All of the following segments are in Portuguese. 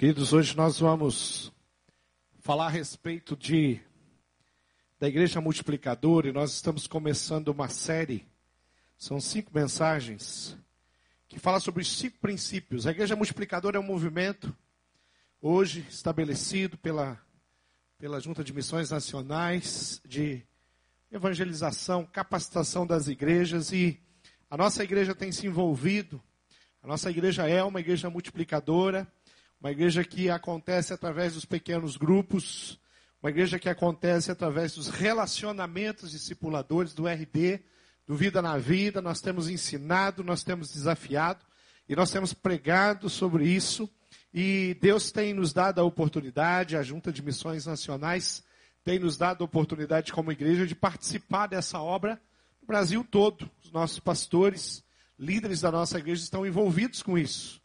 Queridos, hoje nós vamos falar a respeito de da igreja multiplicadora e nós estamos começando uma série. São cinco mensagens que fala sobre os cinco princípios. A igreja multiplicadora é um movimento hoje estabelecido pela pela Junta de Missões Nacionais de evangelização, capacitação das igrejas e a nossa igreja tem se envolvido. A nossa igreja é uma igreja multiplicadora uma igreja que acontece através dos pequenos grupos, uma igreja que acontece através dos relacionamentos discipuladores do RD, do Vida na Vida. Nós temos ensinado, nós temos desafiado e nós temos pregado sobre isso. E Deus tem nos dado a oportunidade, a Junta de Missões Nacionais tem nos dado a oportunidade como igreja de participar dessa obra no Brasil todo. Os nossos pastores, líderes da nossa igreja estão envolvidos com isso.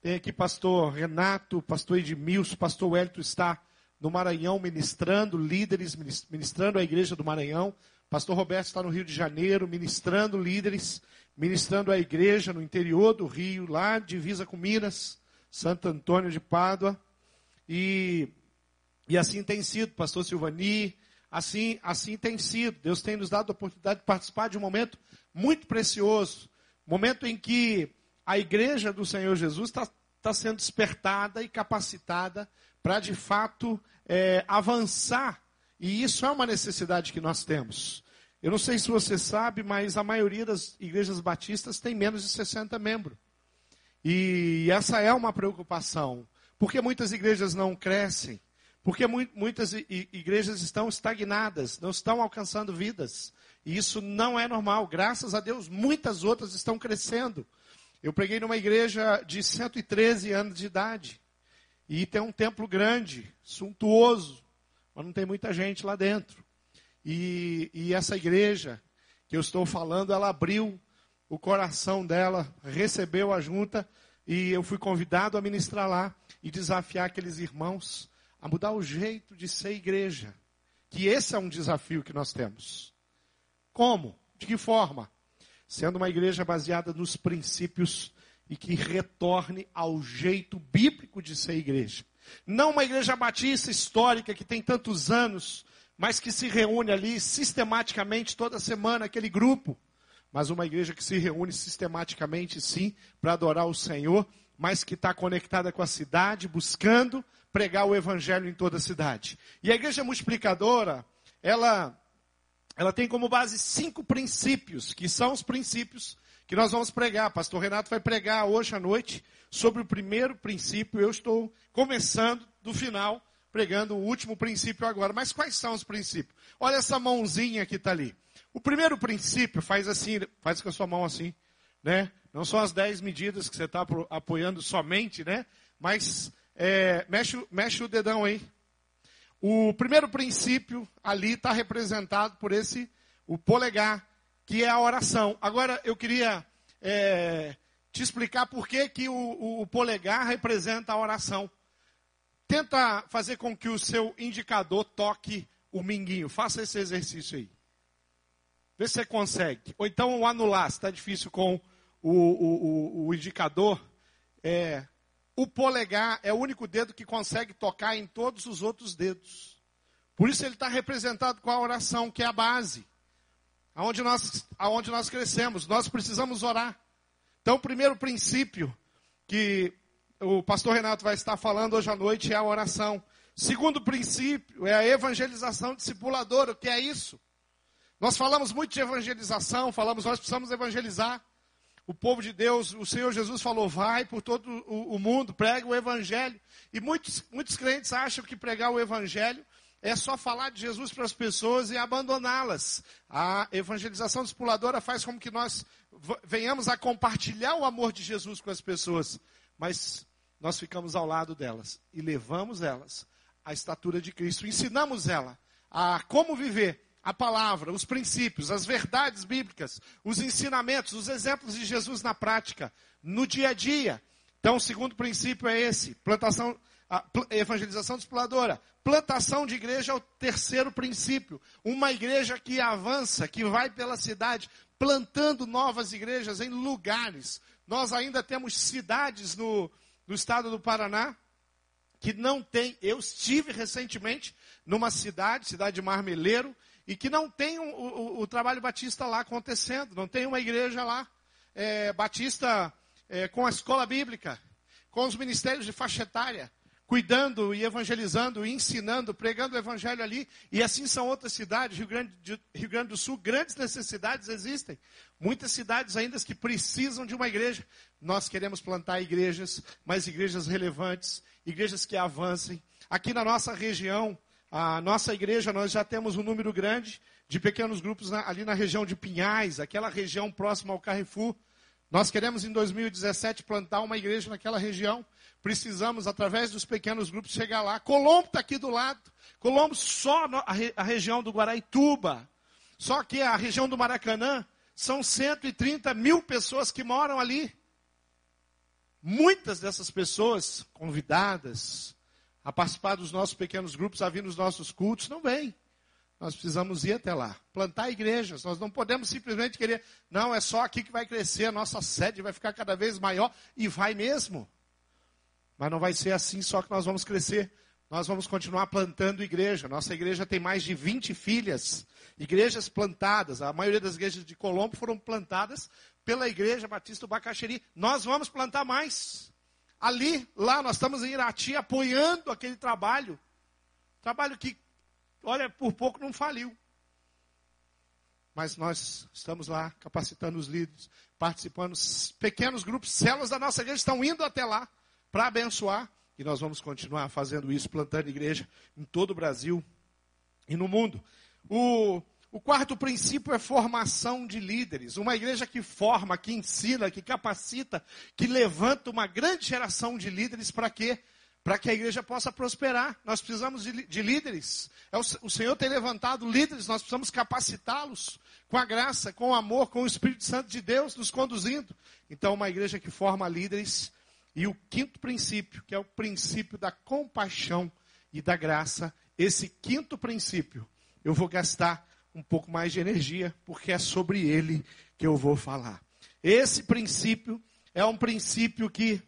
Tem aqui pastor Renato, pastor Edmilson, pastor Wellington está no Maranhão ministrando, líderes ministrando a igreja do Maranhão. Pastor Roberto está no Rio de Janeiro ministrando líderes, ministrando a igreja no interior do Rio, lá divisa com Minas, Santo Antônio de Pádua. E, e assim tem sido, pastor Silvani, assim, assim tem sido. Deus tem nos dado a oportunidade de participar de um momento muito precioso, momento em que a igreja do Senhor Jesus está tá sendo despertada e capacitada para, de fato, é, avançar. E isso é uma necessidade que nós temos. Eu não sei se você sabe, mas a maioria das igrejas batistas tem menos de 60 membros. E essa é uma preocupação. Porque muitas igrejas não crescem. Porque muitas igrejas estão estagnadas, não estão alcançando vidas. E isso não é normal. Graças a Deus, muitas outras estão crescendo. Eu preguei numa igreja de 113 anos de idade. E tem um templo grande, suntuoso, mas não tem muita gente lá dentro. E, e essa igreja que eu estou falando, ela abriu o coração dela, recebeu a junta e eu fui convidado a ministrar lá e desafiar aqueles irmãos a mudar o jeito de ser igreja. Que esse é um desafio que nós temos. Como? De que forma? Sendo uma igreja baseada nos princípios e que retorne ao jeito bíblico de ser igreja. Não uma igreja batista histórica que tem tantos anos, mas que se reúne ali sistematicamente toda semana, aquele grupo. Mas uma igreja que se reúne sistematicamente, sim, para adorar o Senhor, mas que está conectada com a cidade, buscando pregar o evangelho em toda a cidade. E a igreja multiplicadora, ela ela tem como base cinco princípios, que são os princípios que nós vamos pregar. Pastor Renato vai pregar hoje à noite sobre o primeiro princípio. Eu estou começando do final, pregando o último princípio agora. Mas quais são os princípios? Olha essa mãozinha que está ali. O primeiro princípio faz assim, faz com a sua mão assim, né? Não são as dez medidas que você está apoiando somente, né? Mas é, mexe, mexe o dedão aí. O primeiro princípio ali está representado por esse, o polegar, que é a oração. Agora, eu queria é, te explicar por que, que o, o polegar representa a oração. Tenta fazer com que o seu indicador toque o minguinho. Faça esse exercício aí. Vê se você consegue. Ou então o anular, se está difícil com o, o, o indicador. É, o polegar é o único dedo que consegue tocar em todos os outros dedos. Por isso ele está representado com a oração, que é a base. Aonde nós, aonde nós crescemos. Nós precisamos orar. Então, o primeiro princípio que o pastor Renato vai estar falando hoje à noite é a oração. Segundo princípio é a evangelização discipuladora. O que é isso? Nós falamos muito de evangelização, falamos nós precisamos evangelizar o povo de Deus, o Senhor Jesus falou, vai por todo o, mundo, prega o evangelho. E muitos, muitos crentes acham que pregar o evangelho é só falar de Jesus para as pessoas e abandoná-las. A evangelização discipuladora faz com que nós venhamos a compartilhar o amor de Jesus com as pessoas, mas nós ficamos ao lado delas e levamos elas à estatura de Cristo, ensinamos ela a como viver a palavra, os princípios, as verdades bíblicas, os ensinamentos, os exemplos de Jesus na prática, no dia a dia. Então, o segundo princípio é esse: plantação, evangelização discipuladora. Plantação de igreja é o terceiro princípio. Uma igreja que avança, que vai pela cidade, plantando novas igrejas em lugares. Nós ainda temos cidades no, no estado do Paraná que não tem. Eu estive recentemente numa cidade, cidade de Marmeleiro, e que não tem o, o, o trabalho batista lá acontecendo, não tem uma igreja lá é, batista é, com a escola bíblica, com os ministérios de faixa etária, cuidando e evangelizando, ensinando, pregando o evangelho ali. E assim são outras cidades, Rio Grande, Rio Grande do Sul, grandes necessidades existem. Muitas cidades ainda que precisam de uma igreja. Nós queremos plantar igrejas, mas igrejas relevantes, igrejas que avancem. Aqui na nossa região, a nossa igreja, nós já temos um número grande de pequenos grupos na, ali na região de Pinhais, aquela região próxima ao Carrefour. Nós queremos em 2017 plantar uma igreja naquela região precisamos, através dos pequenos grupos, chegar lá. Colombo está aqui do lado. Colombo só a, a região do Guaraituba. Só que a região do Maracanã são 130 mil pessoas que moram ali. Muitas dessas pessoas convidadas a participar dos nossos pequenos grupos, a vir nos nossos cultos, não vêm. Nós precisamos ir até lá, plantar igrejas. Nós não podemos simplesmente querer, não, é só aqui que vai crescer, a nossa sede vai ficar cada vez maior, e vai mesmo. Mas não vai ser assim só que nós vamos crescer. Nós vamos continuar plantando igreja. Nossa igreja tem mais de 20 filhas, igrejas plantadas. A maioria das igrejas de Colombo foram plantadas pela Igreja Batista do Bacaxeri. Nós vamos plantar mais. Ali, lá, nós estamos em Irati apoiando aquele trabalho. Trabalho que, olha, por pouco não faliu. Mas nós estamos lá capacitando os líderes, participando. Pequenos grupos, células da nossa igreja estão indo até lá para abençoar. E nós vamos continuar fazendo isso, plantando igreja em todo o Brasil e no mundo. O, o quarto princípio é formação de líderes. Uma igreja que forma, que ensina, que capacita, que levanta uma grande geração de líderes para quê? Para que a igreja possa prosperar. Nós precisamos de, de líderes. É o, o Senhor tem levantado líderes, nós precisamos capacitá-los com a graça, com o amor, com o Espírito Santo de Deus nos conduzindo. Então, uma igreja que forma líderes e o quinto princípio, que é o princípio da compaixão e da graça, esse quinto princípio, eu vou gastar um pouco mais de energia, porque é sobre ele que eu vou falar. Esse princípio é um princípio que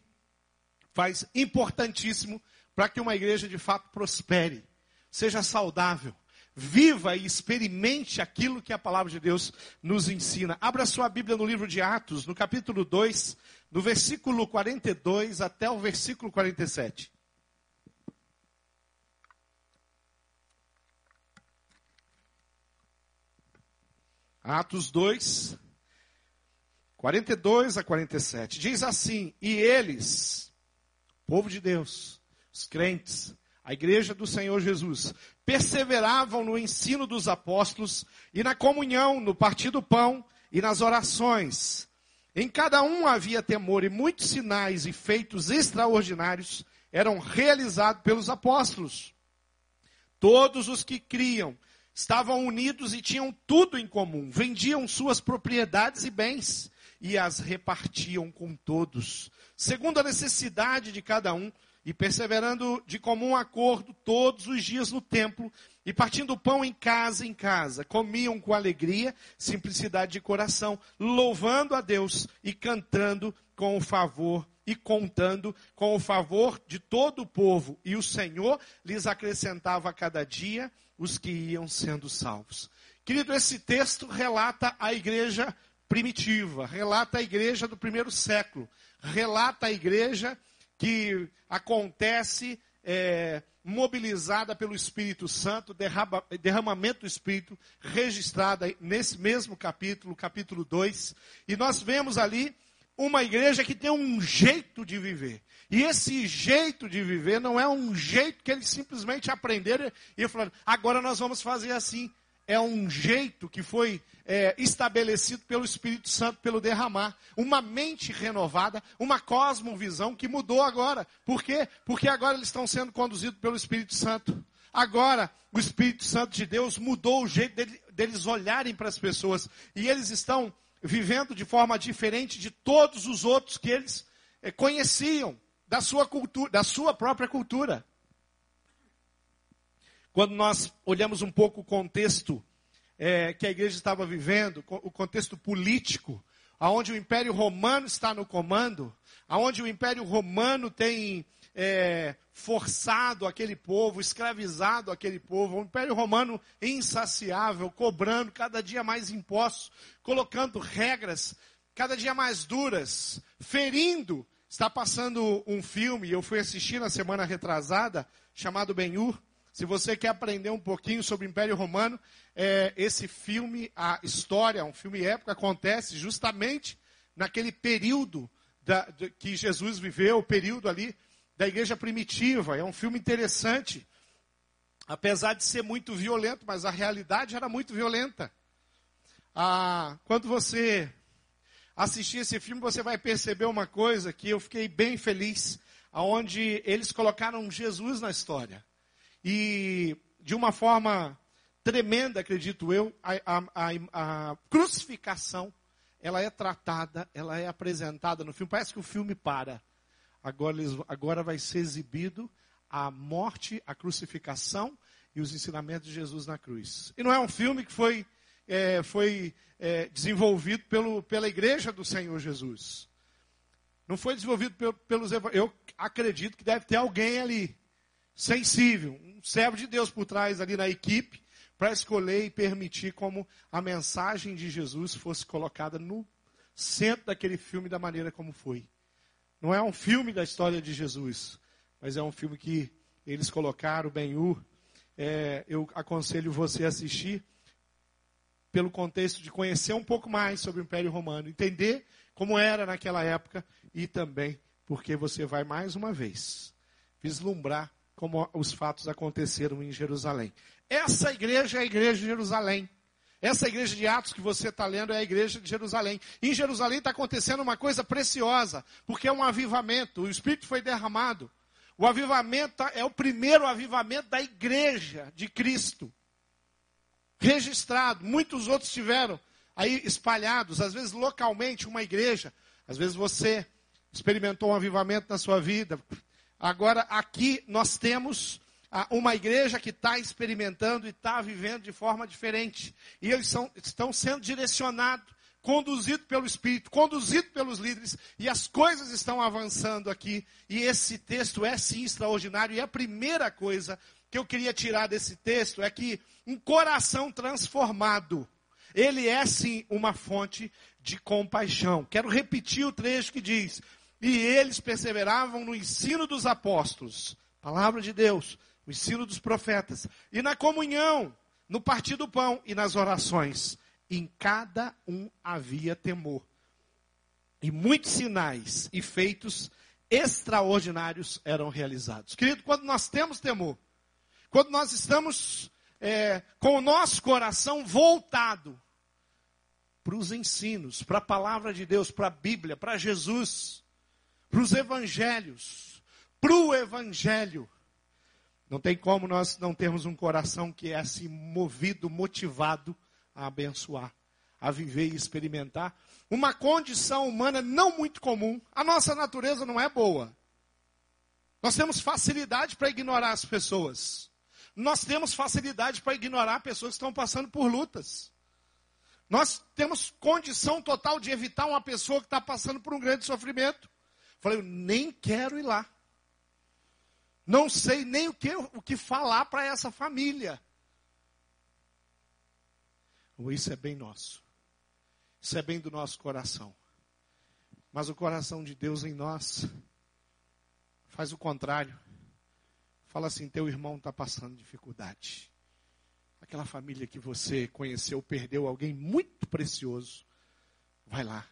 faz importantíssimo para que uma igreja de fato prospere, seja saudável, viva e experimente aquilo que a palavra de Deus nos ensina. Abra sua Bíblia no livro de Atos, no capítulo 2, do versículo 42 até o versículo 47. Atos 2, 42 a 47. Diz assim: E eles, povo de Deus, os crentes, a igreja do Senhor Jesus, perseveravam no ensino dos apóstolos e na comunhão, no partir do pão e nas orações. Em cada um havia temor, e muitos sinais e feitos extraordinários eram realizados pelos apóstolos. Todos os que criam estavam unidos e tinham tudo em comum, vendiam suas propriedades e bens e as repartiam com todos, segundo a necessidade de cada um, e perseverando de comum acordo todos os dias no templo, e partindo o pão em casa em casa, comiam com alegria, simplicidade de coração, louvando a Deus e cantando com o favor e contando com o favor de todo o povo. E o Senhor lhes acrescentava a cada dia os que iam sendo salvos. Querido, esse texto relata a igreja primitiva, relata a igreja do primeiro século, relata a igreja que acontece é, mobilizada pelo Espírito Santo, derrama, derramamento do Espírito, registrada nesse mesmo capítulo, capítulo 2. E nós vemos ali uma igreja que tem um jeito de viver. E esse jeito de viver não é um jeito que eles simplesmente aprenderam e falaram, agora nós vamos fazer assim. É um jeito que foi é, estabelecido pelo Espírito Santo, pelo derramar. Uma mente renovada, uma cosmovisão que mudou agora. Por quê? Porque agora eles estão sendo conduzidos pelo Espírito Santo. Agora, o Espírito Santo de Deus mudou o jeito deles olharem para as pessoas. E eles estão vivendo de forma diferente de todos os outros que eles é, conheciam da sua cultura, da sua própria cultura. Quando nós olhamos um pouco o contexto é, que a igreja estava vivendo, o contexto político, aonde o Império Romano está no comando, aonde o Império Romano tem é, forçado aquele povo, escravizado aquele povo, o Império Romano insaciável, cobrando cada dia mais impostos, colocando regras cada dia mais duras, ferindo. Está passando um filme, eu fui assistir na semana retrasada, chamado Ben-Hur. Se você quer aprender um pouquinho sobre o Império Romano, é, esse filme, a história, um filme épico, acontece justamente naquele período da, de, que Jesus viveu, o período ali da igreja primitiva. É um filme interessante, apesar de ser muito violento, mas a realidade era muito violenta. Ah, quando você assistir esse filme, você vai perceber uma coisa que eu fiquei bem feliz, aonde eles colocaram Jesus na história. E de uma forma tremenda, acredito eu, a, a, a, a crucificação, ela é tratada, ela é apresentada no filme. Parece que o filme para. Agora, agora vai ser exibido a morte, a crucificação e os ensinamentos de Jesus na cruz. E não é um filme que foi, é, foi é, desenvolvido pelo, pela igreja do Senhor Jesus. Não foi desenvolvido pelo, pelos Eu acredito que deve ter alguém ali, sensível, um servo de Deus por trás ali na equipe, para escolher e permitir como a mensagem de Jesus fosse colocada no centro daquele filme da maneira como foi. Não é um filme da história de Jesus, mas é um filme que eles colocaram, Ben-Hur. É, eu aconselho você a assistir pelo contexto de conhecer um pouco mais sobre o Império Romano, entender como era naquela época e também porque você vai mais uma vez vislumbrar como os fatos aconteceram em Jerusalém. Essa igreja é a igreja de Jerusalém. Essa igreja de Atos que você está lendo é a igreja de Jerusalém. Em Jerusalém está acontecendo uma coisa preciosa, porque é um avivamento. O Espírito foi derramado. O avivamento é o primeiro avivamento da igreja de Cristo. Registrado. Muitos outros tiveram aí espalhados, às vezes localmente, uma igreja. Às vezes você experimentou um avivamento na sua vida. Agora, aqui nós temos uma igreja que está experimentando e está vivendo de forma diferente. E eles são, estão sendo direcionados, conduzidos pelo Espírito, conduzidos pelos líderes, e as coisas estão avançando aqui. E esse texto é sim extraordinário. E a primeira coisa que eu queria tirar desse texto é que um coração transformado, ele é sim uma fonte de compaixão. Quero repetir o trecho que diz: E eles perseveravam no ensino dos apóstolos, palavra de Deus, o ensino dos profetas, e na comunhão, no partir do pão e nas orações. Em cada um havia temor. E muitos sinais e feitos extraordinários eram realizados. Querido, quando nós temos temor, quando nós estamos é, com o nosso coração voltado para os ensinos, para a palavra de Deus, para a Bíblia, para Jesus, para os evangelhos, para o evangelho, não tem como nós não termos um coração que é assim movido, motivado a abençoar, a viver e experimentar uma condição humana não muito comum. A nossa natureza não é boa. Nós temos facilidade para ignorar as pessoas. Nós temos facilidade para ignorar pessoas que estão passando por lutas. Nós temos condição total de evitar uma pessoa que está passando por um grande sofrimento. Falei, eu nem quero ir lá. Não sei nem o que, o que falar para essa família. Isso é bem nosso. Isso é bem do nosso coração. Mas o coração de Deus em nós faz o contrário. Fala assim: teu irmão está passando dificuldade. Aquela família que você conheceu perdeu alguém muito precioso. Vai lá.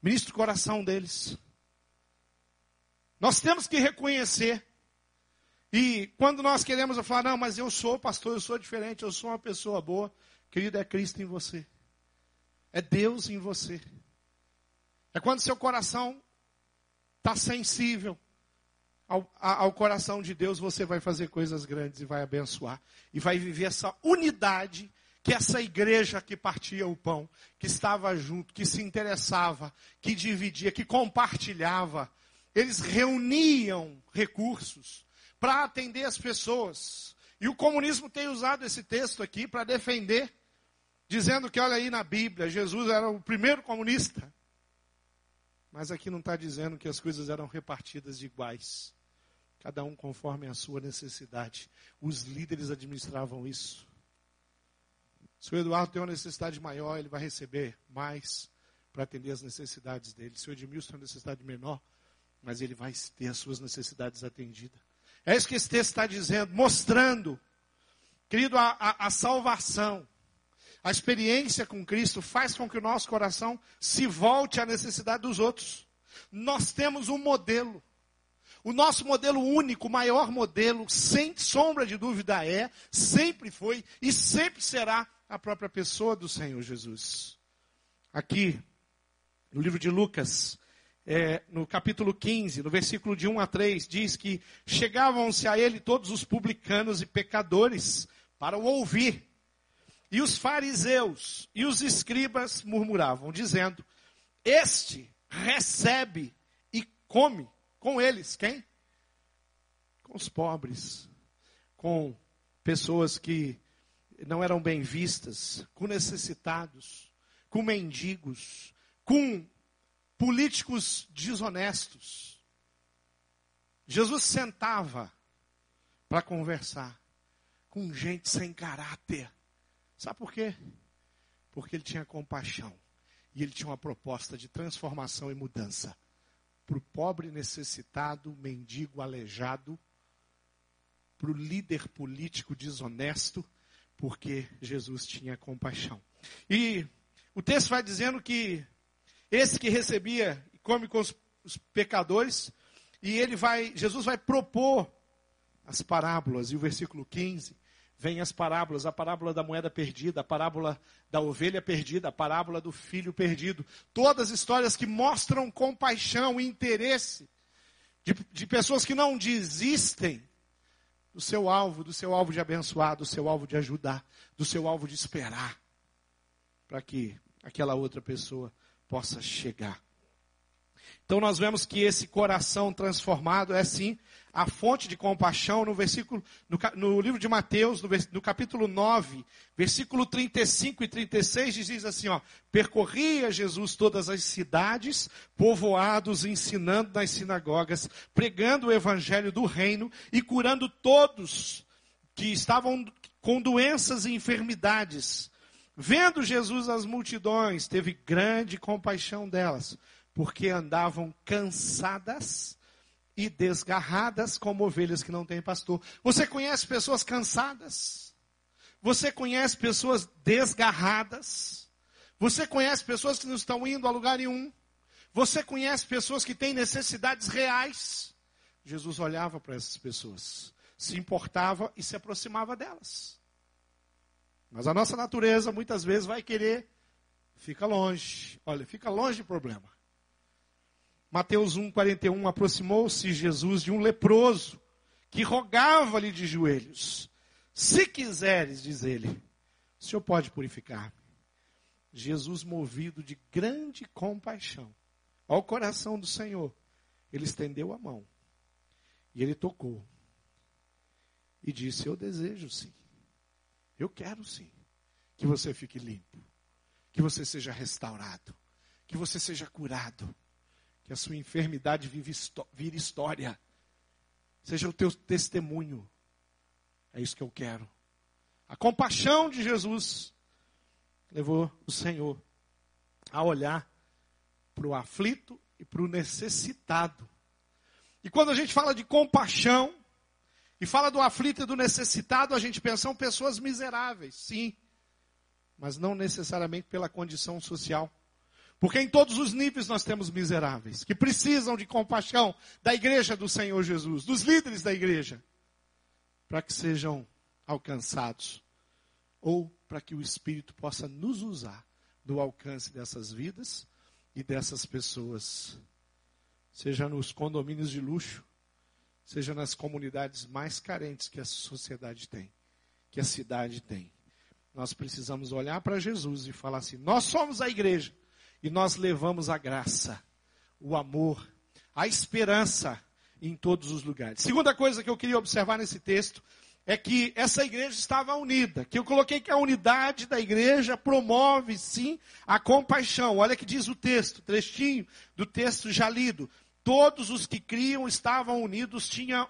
Ministra o coração deles. Nós temos que reconhecer e quando nós queremos falar, não, mas eu sou pastor, eu sou diferente, eu sou uma pessoa boa, querido, é Cristo em você. É Deus em você. É quando seu coração está sensível ao, ao, coração de Deus, você vai fazer coisas grandes e vai abençoar. E vai viver essa unidade que essa igreja que partia o pão, que estava junto, que se interessava, que dividia, que compartilhava. Eles reuniam recursos para atender as pessoas. E o comunismo tem usado esse texto aqui para defender, dizendo que, olha aí na Bíblia, Jesus era o primeiro comunista. Mas aqui não está dizendo que as coisas eram repartidas iguais. cada um conforme a sua necessidade. Os líderes administravam isso. Se o Eduardo tem uma necessidade maior, ele vai receber mais para atender as necessidades dele. Se o Edmilson tem uma necessidade menor, mas ele vai ter as suas necessidades atendidas. É isso que esse texto está dizendo, mostrando, querido, a, a, a salvação. A experiência com Cristo faz com que o nosso coração se volte à necessidade dos outros. Nós temos um modelo. O nosso modelo único, maior modelo, sem sombra de dúvida, é, sempre foi e sempre será a própria pessoa do Senhor Jesus. Aqui, no livro de Lucas, é, no capítulo 15, no versículo de 1 a 3, diz que chegavam-se a ele todos os publicanos e pecadores para o ouvir. E os fariseus e os escribas murmuravam, dizendo: Este recebe e come com eles, quem? Com os pobres, com pessoas que não eram bem vistas, com necessitados, com mendigos, com políticos desonestos. Jesus sentava para conversar com gente sem caráter. Sabe por quê? Porque ele tinha compaixão e ele tinha uma proposta de transformação e mudança para o pobre necessitado, mendigo aleijado, para o líder político desonesto, porque Jesus tinha compaixão. E o texto vai dizendo que esse que recebia e come com os, os pecadores, e ele vai, Jesus vai propor as parábolas, e o versículo 15 vem as parábolas, a parábola da moeda perdida, a parábola da ovelha perdida, a parábola do filho perdido. Todas histórias que mostram compaixão e interesse de, de pessoas que não desistem do seu alvo, do seu alvo de abençoar, do seu alvo de ajudar, do seu alvo de esperar, para que aquela outra pessoa possa chegar. Então nós vemos que esse coração transformado é sim a fonte de compaixão no versículo, no, no livro de Mateus, no, no, capítulo 9, versículo 35 e 36, diz assim, ó, percorria Jesus todas as cidades, povoados, ensinando nas sinagogas, pregando o evangelho do reino e curando todos que estavam com doenças e enfermidades. Vendo Jesus as multidões, teve grande compaixão delas porque andavam cansadas e desgarradas como ovelhas que não têm pastor. Você conhece pessoas cansadas? Você conhece pessoas desgarradas? Você conhece pessoas que não estão indo a lugar nenhum? Você conhece pessoas que têm necessidades reais? Jesus olhava para essas pessoas, se importava e se aproximava delas. Mas a nossa natureza muitas vezes vai querer, fica longe. Olha, fica longe de problema. Mateus 1,41, aproximou-se Jesus de um leproso que rogava-lhe de joelhos: Se quiseres, diz ele, o Senhor pode purificar-me. Jesus, movido de grande compaixão ao coração do Senhor, ele estendeu a mão e ele tocou e disse: Eu desejo sim, eu quero sim, que você fique limpo, que você seja restaurado, que você seja curado que a sua enfermidade vire história. Seja o teu testemunho. É isso que eu quero. A compaixão de Jesus levou o Senhor a olhar para o aflito e para o necessitado. E quando a gente fala de compaixão, e fala do aflito e do necessitado, a gente pensa em pessoas miseráveis, sim, mas não necessariamente pela condição social. Porque em todos os níveis nós temos miseráveis que precisam de compaixão da igreja do Senhor Jesus, dos líderes da igreja, para que sejam alcançados ou para que o Espírito possa nos usar no alcance dessas vidas e dessas pessoas, seja nos condomínios de luxo, seja nas comunidades mais carentes que a sociedade tem, que a cidade tem. Nós precisamos olhar para Jesus e falar assim: nós somos a igreja e nós levamos a graça, o amor, a esperança em todos os lugares. Segunda coisa que eu queria observar nesse texto é que essa igreja estava unida, que eu coloquei que a unidade da igreja promove sim a compaixão. Olha que diz o texto, trechinho do texto já lido. Todos os que criam estavam unidos, tinham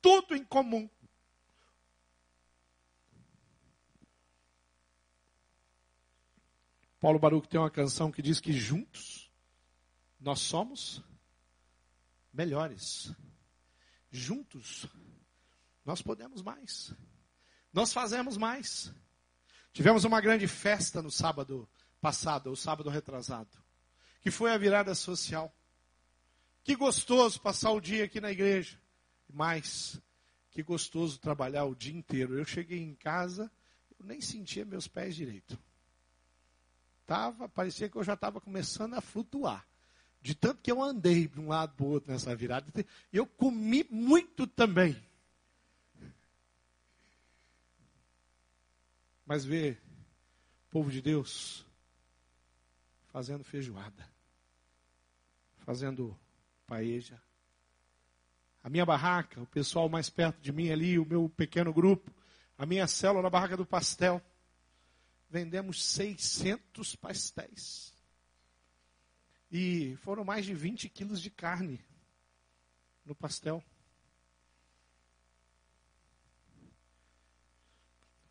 tudo em comum. Paulo Baruch tem uma canção que diz que juntos nós somos melhores. Juntos nós podemos mais. Nós fazemos mais. Tivemos uma grande festa no sábado passado, o sábado retrasado, que foi a virada social. Que gostoso passar o dia aqui na igreja. Mas que gostoso trabalhar o dia inteiro. Eu cheguei em casa, eu nem sentia meus pés direito. Tava, parecia que eu já estava começando a flutuar. De tanto que eu andei de um lado para o outro nessa virada. Eu comi muito também. Mas o povo de Deus fazendo feijoada, fazendo paeja. A minha barraca, o pessoal mais perto de mim ali, o meu pequeno grupo, a minha célula na barraca do pastel vendemos 600 pastéis. E foram mais de 20 quilos de carne no pastel.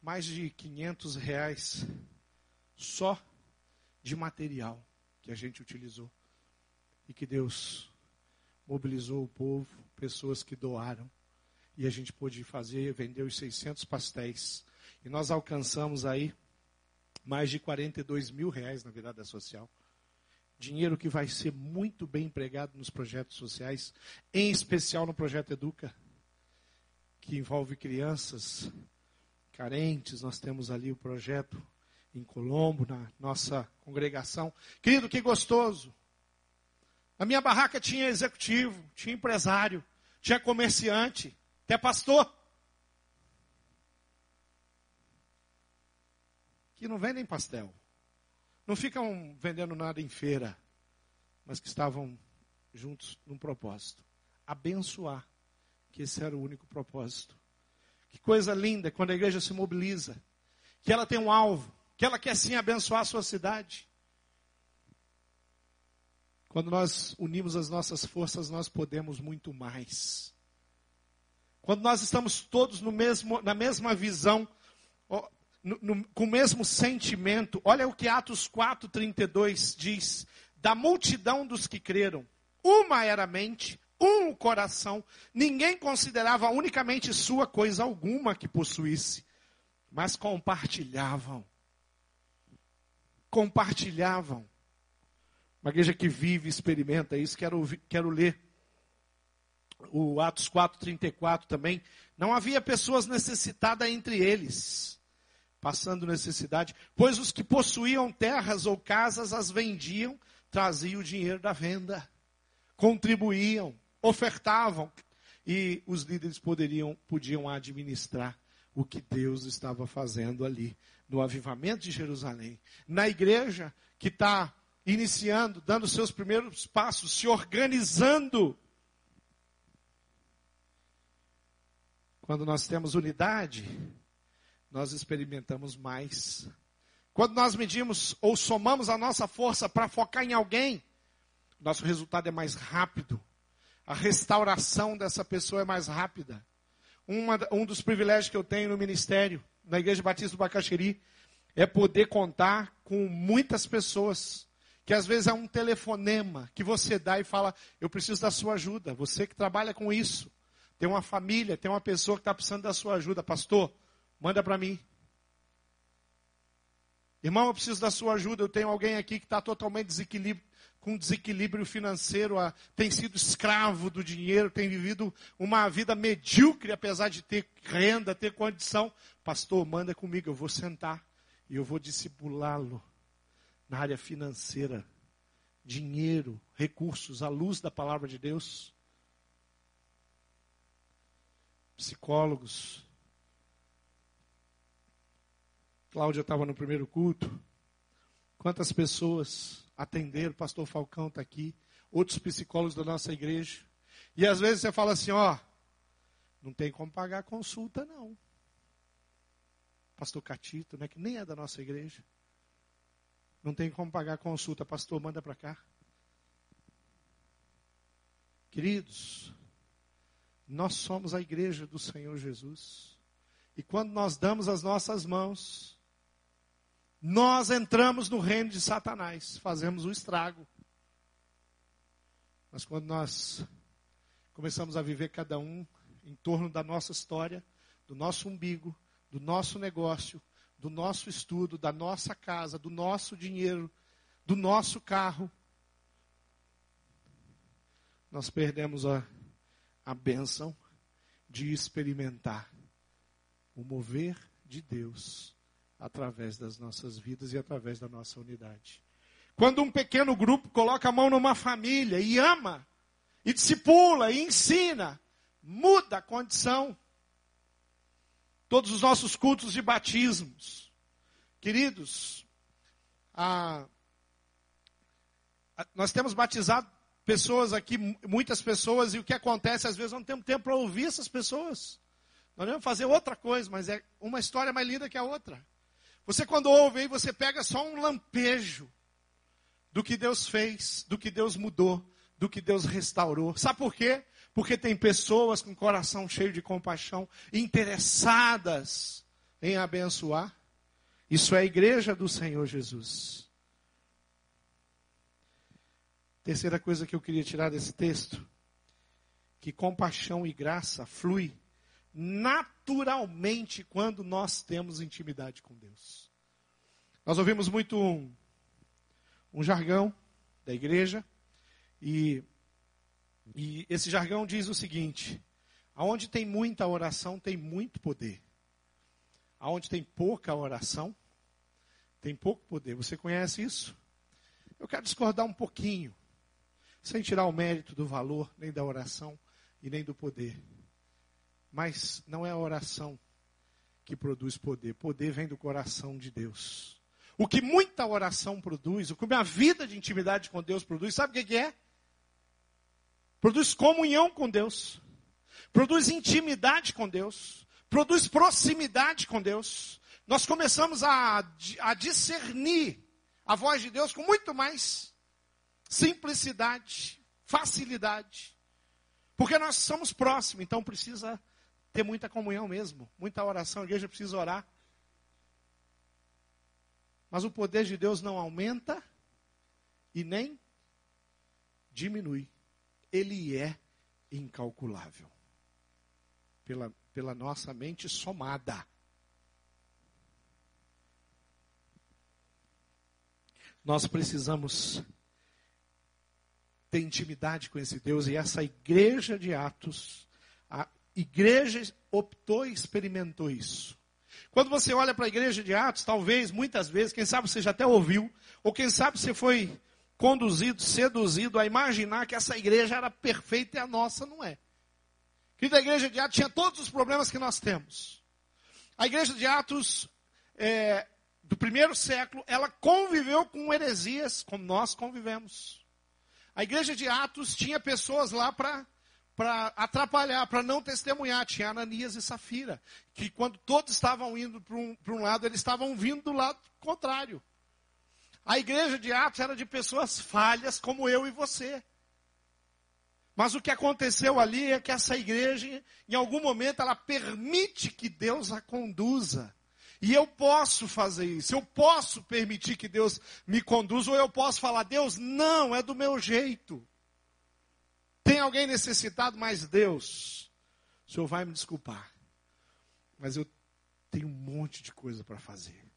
Mais de 500 reais só de material que a gente utilizou. E que Deus mobilizou o povo, pessoas que doaram. E a gente pôde fazer, vender os 600 pastéis. E nós alcançamos aí mais de 42 mil reais na virada social. Dinheiro que vai ser muito bem empregado nos projetos sociais, em especial no projeto Educa, que envolve crianças carentes. Nós temos ali o projeto em Colombo, na nossa congregação. Querido, que gostoso! Na minha barraca tinha executivo, tinha empresário, tinha comerciante, até pastor. que não vendem pastel, não ficam vendendo nada em feira, mas que estavam juntos num propósito: abençoar, que esse era o único propósito. Que coisa linda quando a igreja se mobiliza, que ela tem um alvo, que ela quer sim abençoar a sua cidade. Quando nós unimos as nossas forças, nós podemos muito mais. Quando nós estamos todos mesmo, na mesma visão, no, no, com o mesmo sentimento. Olha o que Atos 4,32 diz: da multidão dos que creram, uma era a mente, um o coração, ninguém considerava unicamente sua coisa alguma que possuísse, mas compartilhavam. Compartilhavam. Uma igreja que vive, experimenta isso, quero, quero ler o Atos 4,34 também. Não havia pessoas necessitadas entre eles passando necessidade, pois os que possuíam terras ou casas as vendiam, traziam o dinheiro da venda, contribuíam, ofertavam, e os líderes poderiam, podiam administrar o que Deus estava fazendo ali, no avivamento de Jerusalém, na igreja que está iniciando, dando seus primeiros passos, se organizando. Quando nós temos unidade, nós experimentamos mais. Quando nós medimos ou somamos a nossa força para focar em alguém, nosso resultado é mais rápido. A restauração dessa pessoa é mais rápida. Uma, um dos privilégios que eu tenho no ministério, na Igreja Batista do Bacaxeri, é poder contar com muitas pessoas. Que às vezes é um telefonema que você dá e fala: Eu preciso da sua ajuda. Você que trabalha com isso. Tem uma família, tem uma pessoa que está precisando da sua ajuda. Pastor, Manda para mim. Irmão, eu preciso da sua ajuda. Eu tenho alguém aqui que está totalmente desequilíbrio, com desequilíbrio financeiro, tem sido escravo do dinheiro, tem vivido uma vida medíocre, apesar de ter renda, ter condição. Pastor, manda comigo, eu vou sentar e eu vou discipulá-lo na área financeira. Dinheiro, recursos, à luz da palavra de Deus. Psicólogos, Cláudia estava no primeiro culto. Quantas pessoas atenderam? Pastor Falcão está aqui. Outros psicólogos da nossa igreja. E às vezes você fala assim: ó, não tem como pagar a consulta, não. Pastor Catito, né, que nem é da nossa igreja. Não tem como pagar a consulta. Pastor, manda para cá. Queridos, Nós somos a igreja do Senhor Jesus. E quando nós damos as nossas mãos, nós entramos no reino de Satanás, fazemos o estrago. Mas quando nós começamos a viver cada um em torno da nossa história, do nosso umbigo, do nosso negócio, do nosso estudo, da nossa casa, do nosso dinheiro, do nosso carro, nós perdemos a, a bênção de experimentar o mover de Deus através das nossas vidas e através da nossa unidade. Quando um pequeno grupo coloca a mão numa família e ama, e discipula, e ensina, muda a condição. Todos os nossos cultos de batismos. Queridos, a, a, nós temos batizado pessoas aqui, muitas pessoas, e o que acontece, às vezes não temos tempo para ouvir essas pessoas. Nós vamos fazer outra coisa, mas é uma história mais linda que a outra. Você quando ouve aí, você pega só um lampejo do que Deus fez, do que Deus mudou, do que Deus restaurou. Sabe por quê? Porque tem pessoas com coração cheio de compaixão, interessadas em abençoar. Isso é a igreja do Senhor Jesus. Terceira coisa que eu queria tirar desse texto, que compaixão e graça flui naturalmente quando nós temos intimidade com Deus. Nós ouvimos muito um, um jargão da igreja e, e esse jargão diz o seguinte: aonde tem muita oração tem muito poder, aonde tem pouca oração tem pouco poder. Você conhece isso? Eu quero discordar um pouquinho, sem tirar o mérito do valor nem da oração e nem do poder. Mas não é a oração que produz poder. Poder vem do coração de Deus. O que muita oração produz, o que minha vida de intimidade com Deus produz, sabe o que é? Produz comunhão com Deus. Produz intimidade com Deus. Produz proximidade com Deus. Nós começamos a, a discernir a voz de Deus com muito mais simplicidade, facilidade. Porque nós somos próximos, então precisa ter muita comunhão mesmo, muita oração. A igreja precisa orar. Mas o poder de Deus não aumenta e nem diminui. Ele é incalculável. Pela, pela nossa mente somada. Nós precisamos ter intimidade com esse Deus e essa igreja de Atos igreja optou e experimentou isso. Quando você olha para a igreja de Atos, talvez, muitas vezes, quem sabe você já até ouviu, ou quem sabe você foi conduzido, seduzido a imaginar que essa igreja era perfeita e a nossa não é. Que a igreja de Atos tinha todos os problemas que nós temos. A igreja de Atos é, do primeiro século, ela conviveu com heresias, como nós convivemos. A igreja de Atos tinha pessoas lá para para atrapalhar, para não testemunhar. Tinha Ananias e Safira, que quando todos estavam indo para um, um lado, eles estavam vindo do lado contrário. A igreja de Atos era de pessoas falhas como eu e você. Mas o que aconteceu ali é que essa igreja, em algum momento, ela permite que Deus a conduza. E eu posso fazer isso, eu posso permitir que Deus me conduza, ou eu posso falar, Deus, não, é do meu jeito. Tem alguém necessitado, mas Deus, o Senhor vai me desculpar. Mas eu tenho um monte de coisa para fazer.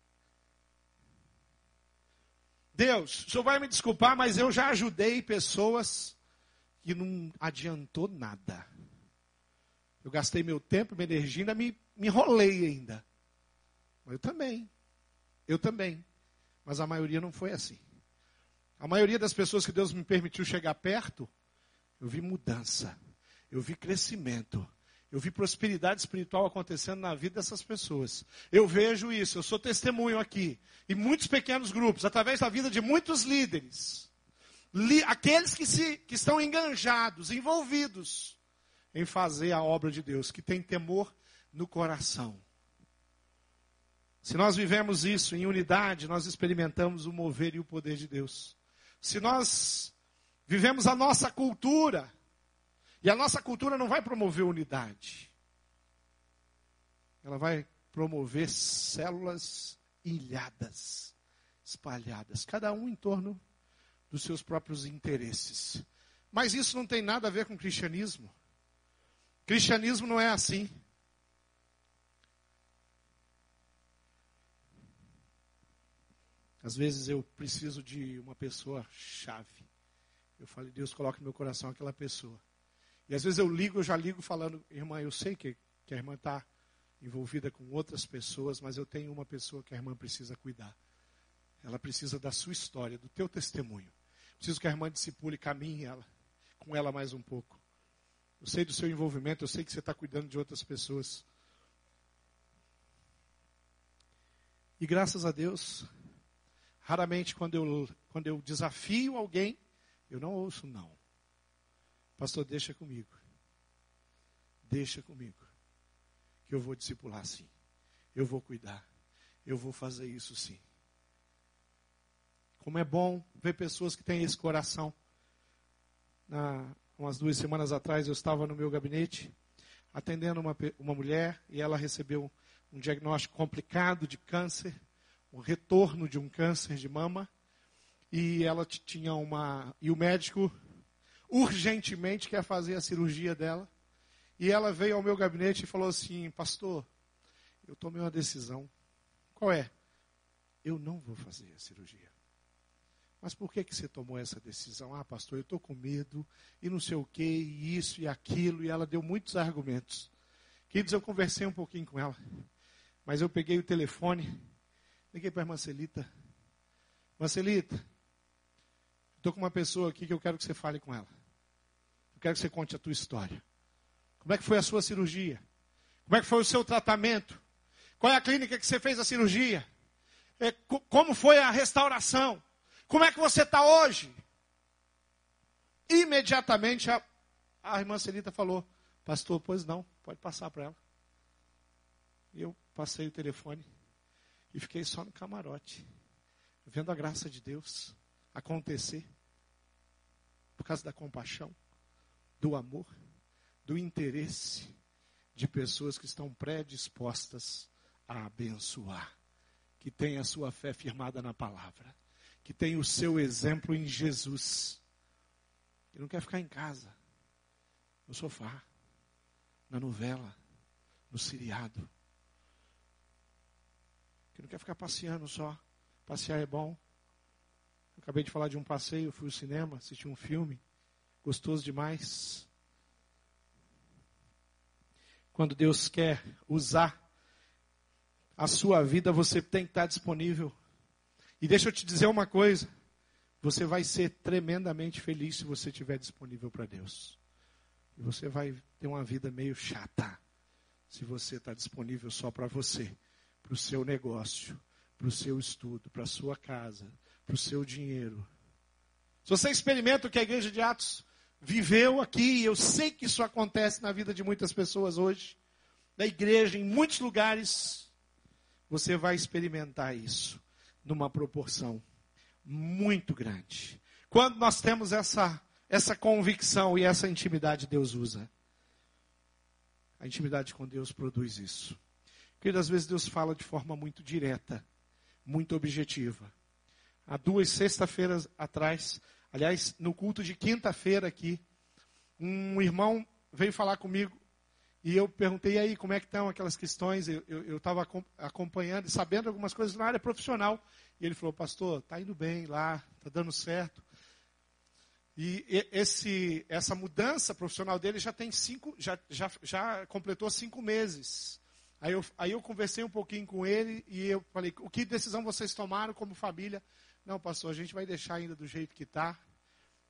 Deus, o Senhor vai me desculpar, mas eu já ajudei pessoas que não adiantou nada. Eu gastei meu tempo, minha energia, ainda me, me enrolei ainda. Eu também. Eu também. Mas a maioria não foi assim. A maioria das pessoas que Deus me permitiu chegar perto, eu vi mudança, eu vi crescimento, eu vi prosperidade espiritual acontecendo na vida dessas pessoas. Eu vejo isso, eu sou testemunho aqui, em muitos pequenos grupos, através da vida de muitos líderes. Li, aqueles que, se, que estão enganjados, envolvidos em fazer a obra de Deus, que tem temor no coração. Se nós vivemos isso em unidade, nós experimentamos o mover e o poder de Deus. Se nós vivemos a nossa cultura E a nossa cultura não vai promover unidade. Ela vai promover células ilhadas, espalhadas, cada um em torno dos seus próprios interesses. Mas isso não tem nada a ver com cristianismo. Cristianismo não é assim. Às vezes eu preciso de uma pessoa chave. Eu falo, Deus coloca no meu coração aquela pessoa. E às vezes eu ligo, eu já ligo falando, irmã, eu sei que, que a irmã está envolvida com outras pessoas, mas eu tenho uma pessoa que a irmã precisa cuidar. Ela precisa da sua história, do teu testemunho. Preciso que a irmã discipule, caminhe ela, com ela mais um pouco. Eu sei do seu envolvimento, eu sei que você está cuidando de outras pessoas. E graças a Deus, Raramente, quando eu, quando eu desafio alguém, eu não ouço não. Pastor, deixa comigo. Deixa comigo. Que eu vou discipular sim. Eu vou cuidar. Eu vou fazer isso sim. Como é bom ver pessoas que têm esse coração. Na, umas duas semanas atrás eu estava no meu gabinete atendendo uma, uma mulher e ela recebeu um diagnóstico complicado de câncer o retorno de um câncer de mama e ela tinha uma e o médico urgentemente quer fazer a cirurgia dela e ela veio ao meu gabinete e falou assim, pastor, eu tomei uma decisão. Qual é? Eu não vou fazer a cirurgia. Mas por que, que você tomou essa decisão? Ah, pastor, eu estou com medo, e não sei o que, e isso e aquilo, e ela deu muitos argumentos. Queridos, eu conversei um pouquinho com ela, mas eu peguei o telefone Liguei para a Marcelita. Marcelita, estou com uma pessoa aqui que eu quero que você fale com ela. Quero que você conte a tua história. Como é que foi a sua cirurgia? Como é que foi o seu tratamento? Qual é a clínica que você fez a cirurgia? É, como foi a restauração? Como é que você está hoje? Imediatamente a, a irmã Celita falou, pastor, pois não, pode passar para ela. E eu passei o telefone. E fiquei só no camarote, vendo a graça de Deus acontecer. Por causa da compaixão, do amor, do interesse de pessoas que estão predispostas a abençoar, que têm a sua fé firmada na palavra, que têm o seu exemplo em Jesus. E não quer ficar em casa, no sofá, na novela, no seriado que não quer ficar passeando só. Passear é bom. Acabei de falar de um passeio, fui ao cinema, assisti um filme, gostoso demais. Quando Deus quer usar a sua vida, você tem que estar disponível. E deixa eu te dizer uma coisa: você vai ser tremendamente feliz se você estiver disponível para Deus. E você vai ter uma vida meio chata se você está disponível só para você para o seu negócio, para o seu estudo, para a sua casa, para o seu dinheiro. Se você experimenta o que a igreja de Atos viveu aqui, eu sei que isso acontece na vida de muitas pessoas hoje, na igreja, em muitos lugares, você vai experimentar isso numa proporção muito grande. Quando nós temos essa, essa convicção e essa intimidade, Deus usa. A intimidade com Deus produz isso. Porque às vezes Deus fala de forma muito direta, muito objetiva. Há duas sexta-feiras atrás, aliás, no culto de quinta-feira aqui, um irmão veio falar comigo e eu perguntei aí como é que estão aquelas questões. Eu estava acompanhando e sabendo algumas coisas na área profissional. E ele falou, pastor, está indo bem lá, está dando certo. E esse, essa mudança profissional dele já tem cinco, já, já, já completou cinco meses. Aí eu, aí eu conversei um pouquinho com ele e eu falei, o que decisão vocês tomaram como família? Não, pastor, a gente vai deixar ainda do jeito que está.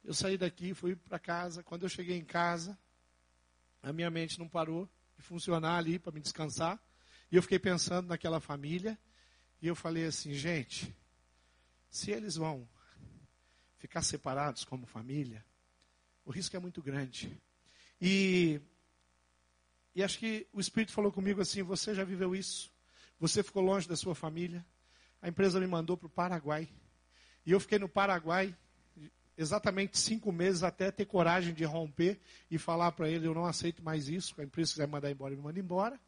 Eu saí daqui, fui para casa. Quando eu cheguei em casa, a minha mente não parou de funcionar ali para me descansar. E eu fiquei pensando naquela família. E eu falei assim, gente, se eles vão ficar separados como família, o risco é muito grande. E e acho que o Espírito falou comigo assim: você já viveu isso? Você ficou longe da sua família? A empresa me mandou para o Paraguai. E eu fiquei no Paraguai exatamente cinco meses até ter coragem de romper e falar para ele: eu não aceito mais isso, a empresa quiser mandar embora, me manda embora.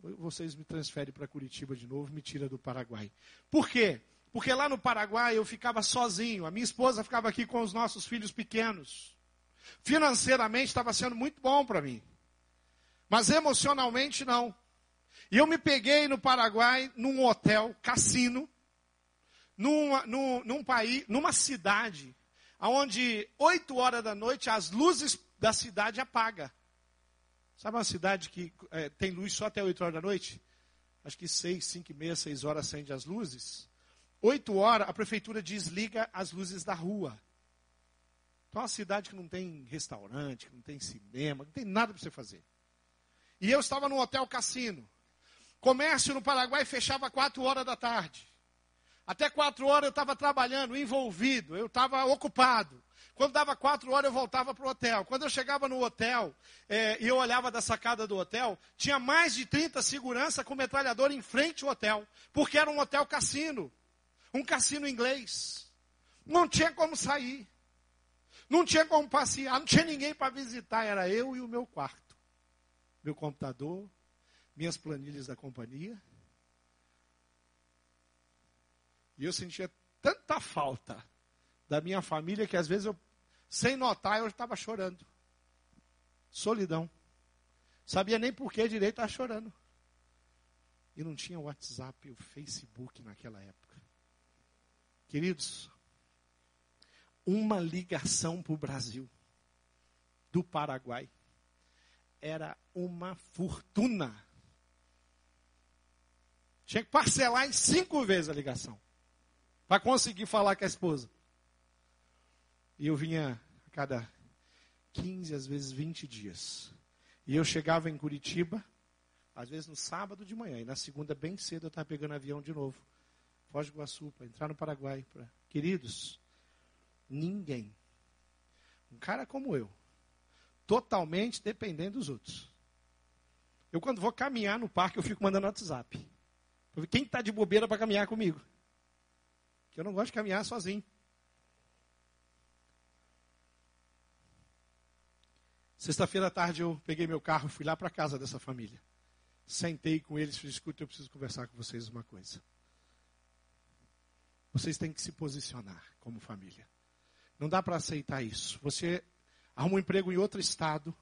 Vocês me transferem para Curitiba de novo, me tira do Paraguai. Por quê? Porque lá no Paraguai eu ficava sozinho, a minha esposa ficava aqui com os nossos filhos pequenos. Financeiramente estava sendo muito bom para mim, mas emocionalmente não. E eu me peguei no Paraguai, num hotel, cassino, numa, num, num país, numa cidade, onde oito horas da noite as luzes da cidade apagam. Sabe uma cidade que é, tem luz só até oito horas da noite? Acho que seis, cinco e meia, seis horas acende as luzes. Oito horas, a prefeitura desliga as luzes da rua. Então é uma cidade que não tem restaurante, que não tem cinema, não tem nada para você fazer. E eu estava no hotel cassino. Comércio no Paraguai fechava quatro horas da tarde. Até quatro horas eu estava trabalhando, envolvido, eu estava ocupado. Quando dava quatro horas eu voltava para o hotel. Quando eu chegava no hotel é, e eu olhava da sacada do hotel, tinha mais de 30 segurança com metralhador em frente ao hotel. Porque era um hotel cassino. Um cassino inglês. Não tinha como sair. Não tinha como passear, não tinha ninguém para visitar, era eu e o meu quarto. Meu computador, minhas planilhas da companhia. E eu sentia tanta falta da minha família que às vezes eu, sem notar, eu estava chorando. Solidão. Sabia nem por que direito estava chorando. E não tinha o WhatsApp o Facebook naquela época. Queridos, uma ligação para o Brasil, do Paraguai, era uma fortuna. Tinha que parcelar em cinco vezes a ligação. Para conseguir falar com a esposa. E eu vinha a cada 15, às vezes 20 dias. E eu chegava em Curitiba, às vezes no sábado de manhã. E na segunda, bem cedo, eu estava pegando avião de novo. Foz do Iguaçu, para entrar no Paraguai. Pra... Queridos, ninguém. Um cara como eu, totalmente dependendo dos outros. Eu, quando vou caminhar no parque, eu fico mandando WhatsApp. Quem está de bobeira para caminhar comigo? Que eu não gosto de caminhar sozinho. Sexta-feira à tarde eu peguei meu carro fui lá para casa dessa família. Sentei com eles e falei, escuta, eu preciso conversar com vocês uma coisa. Vocês têm que se posicionar como família. Não dá para aceitar isso. Você arruma um emprego em outro estado,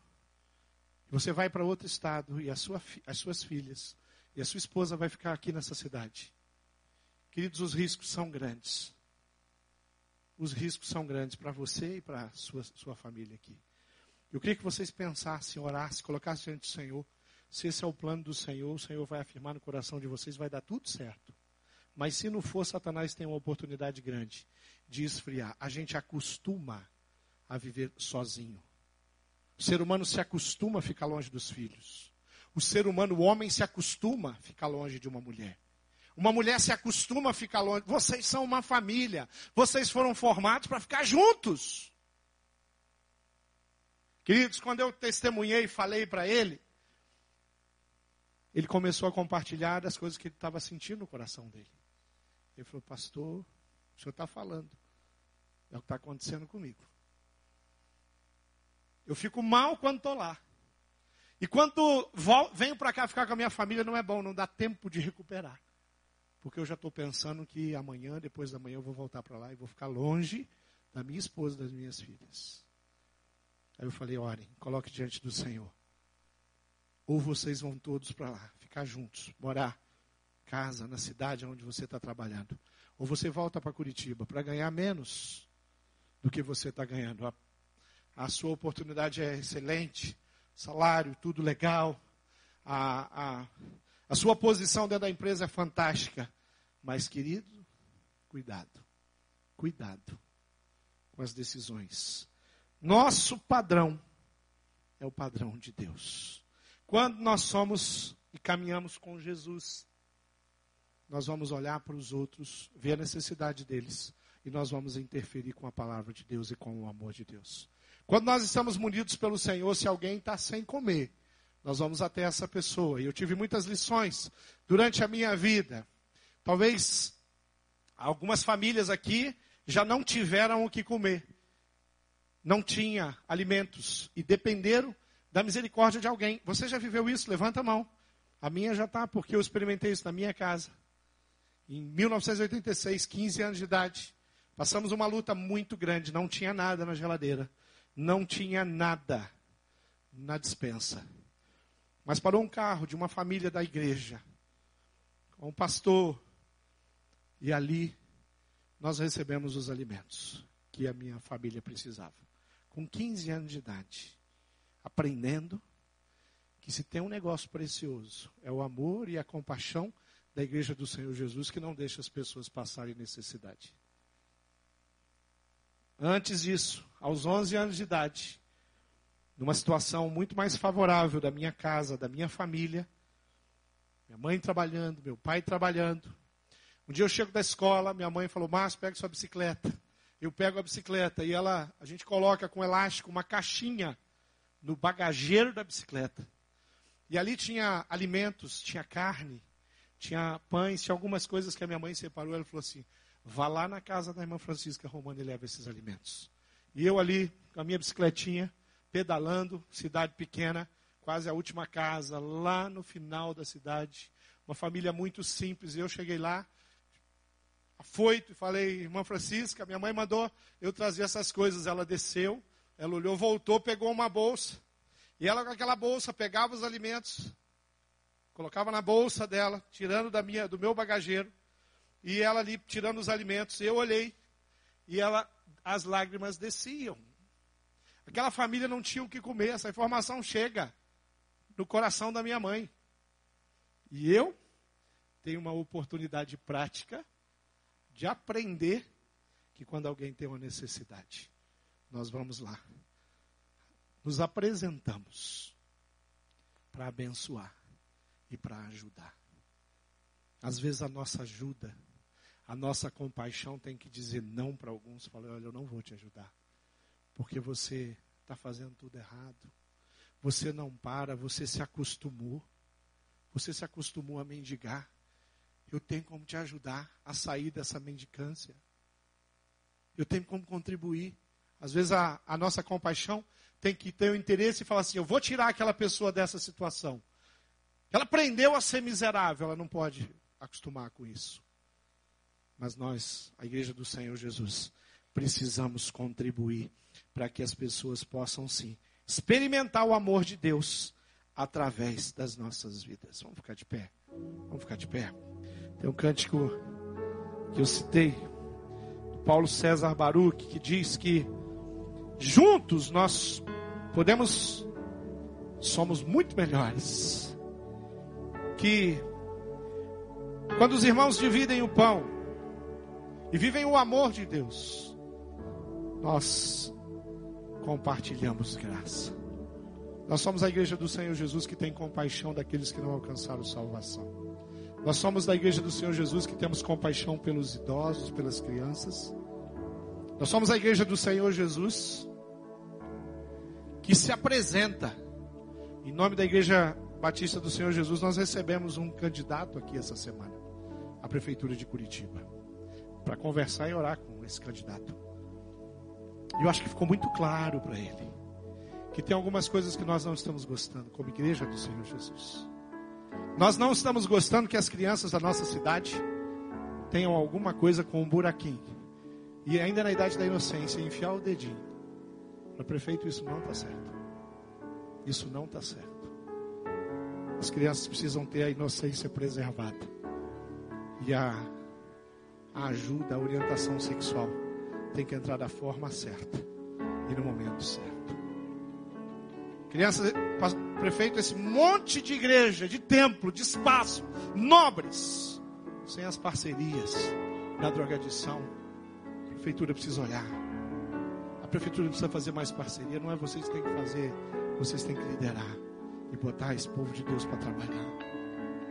você vai para outro estado e sua, as suas filhas e a sua esposa vai ficar aqui nessa cidade. Queridos, os riscos são grandes. Os riscos são grandes para você e para sua, sua família aqui. Eu queria que vocês pensassem, orassem, colocassem diante do Senhor. Se esse é o plano do Senhor, o Senhor vai afirmar no coração de vocês, vai dar tudo certo. Mas se não for, Satanás tem uma oportunidade grande de esfriar. A gente acostuma a viver sozinho. O ser humano se acostuma a ficar longe dos filhos. O ser humano, o homem, se acostuma a ficar longe de uma mulher. Uma mulher se acostuma a ficar longe. Vocês são uma família. Vocês foram formados para ficar juntos. Queridos, quando eu testemunhei e falei para ele, ele começou a compartilhar das coisas que ele estava sentindo no coração dele. Ele falou, pastor, o senhor está falando. É o que está acontecendo comigo. Eu fico mal quando estou lá. E quando venho para cá ficar com a minha família, não é bom, não dá tempo de recuperar. Porque eu já estou pensando que amanhã, depois da manhã, eu vou voltar para lá e vou ficar longe da minha esposa e das minhas filhas. Aí eu falei: orem, coloque diante do Senhor. Ou vocês vão todos para lá, ficar juntos, morar, casa, na cidade onde você está trabalhando. Ou você volta para Curitiba para ganhar menos do que você está ganhando. A, a sua oportunidade é excelente, salário, tudo legal. A, a, a sua posição dentro da empresa é fantástica. Mas, querido, cuidado. Cuidado com as decisões. Nosso padrão é o padrão de Deus. Quando nós somos e caminhamos com Jesus, nós vamos olhar para os outros, ver a necessidade deles, e nós vamos interferir com a palavra de Deus e com o amor de Deus. Quando nós estamos munidos pelo Senhor, se alguém está sem comer, nós vamos até essa pessoa. E eu tive muitas lições durante a minha vida. Talvez algumas famílias aqui já não tiveram o que comer. não tinha alimentos e dependeram da misericórdia de alguém. Você já viveu isso? Levanta a mão. A minha já está, porque eu experimentei isso na minha casa. Em 1986, 15 anos de idade, passamos uma luta muito grande. Não tinha nada na geladeira. Não tinha nada na dispensa. Mas parou um carro de uma família da igreja, com um pastor, e ali nós recebemos os alimentos que a minha família precisava. Com 15 anos de idade, aprendendo que se tem um negócio precioso, é o amor e a compaixão da igreja do Senhor Jesus que não deixa as pessoas passarem necessidade. Antes disso, aos 11 anos de idade, numa situação muito mais favorável da minha casa, da minha família, minha mãe trabalhando, meu pai trabalhando, um dia eu chego da escola, minha mãe falou, Márcio, pega sua bicicleta. Eu pego a bicicleta e ela, a gente coloca com elástico uma caixinha no bagageiro da bicicleta. E ali tinha alimentos, tinha carne, tinha pães, tinha algumas coisas que a minha mãe separou. Ela falou assim: vá lá na casa da irmã Francisca Romana e leva esses alimentos. E eu ali, com a minha bicicletinha, pedalando, cidade pequena, quase a última casa, lá no final da cidade. Uma família muito simples. Eu cheguei lá, afoito e falei, irmã Francisca, minha mãe mandou eu trazer essas coisas. Ela desceu, ela olhou, voltou, pegou uma bolsa. E ela com aquela bolsa pegava os alimentos, colocava na bolsa dela, tirando da minha, do meu bagageiro, e ela ali tirando os alimentos. Eu olhei e ela, as lágrimas desciam. Aquela família não tinha o que comer. Essa informação chega no coração da minha mãe. E eu tenho uma oportunidade prática de aprender que quando alguém tem uma necessidade, nós vamos lá, nos apresentamos para abençoar e para ajudar. Às vezes a nossa ajuda, a nossa compaixão tem que dizer não para alguns, falar, olha, eu não vou te ajudar, porque você está fazendo tudo errado. Você não para, você se acostumou. Você se acostumou a mendigar eu tenho como te ajudar a sair dessa mendicância. Eu tenho como contribuir. Às vezes a, a nossa compaixão tem que ter o interesse e falar assim: eu vou tirar aquela pessoa dessa situação. Ela aprendeu a ser miserável, ela não pode acostumar com isso. Mas nós, a Igreja do Senhor Jesus, precisamos contribuir para que as pessoas possam sim experimentar o amor de Deus através das nossas vidas. Vamos ficar de pé. Vamos ficar de pé. Tem um cântico que eu citei, do Paulo César Baruch, que diz que juntos nós podemos, somos muito melhores. Que quando os irmãos dividem o pão e vivem o amor de Deus, nós compartilhamos graça. Nós somos a igreja do Senhor Jesus que tem compaixão daqueles que não alcançaram salvação. Nós somos da igreja do Senhor Jesus que temos compaixão pelos idosos, pelas crianças. Nós somos a igreja do Senhor Jesus que se apresenta. Em nome da igreja Batista do Senhor Jesus, nós recebemos um candidato aqui essa semana, à prefeitura de Curitiba, para conversar e orar com esse candidato. E eu acho que ficou muito claro para ele que tem algumas coisas que nós não estamos gostando, como igreja do Senhor Jesus. Nós não estamos gostando que as crianças da nossa cidade tenham alguma coisa com um buraquinho. E ainda na idade da inocência, enfiar o dedinho. Para prefeito, isso não está certo. Isso não está certo. As crianças precisam ter a inocência preservada. E a, a ajuda, a orientação sexual tem que entrar da forma certa e no momento certo. Crianças, prefeito, esse monte de igreja, de templo, de espaço, nobres, sem as parcerias da drogadição. A prefeitura precisa olhar. A prefeitura precisa fazer mais parceria. Não é vocês que têm que fazer, vocês têm que liderar e botar esse povo de Deus para trabalhar,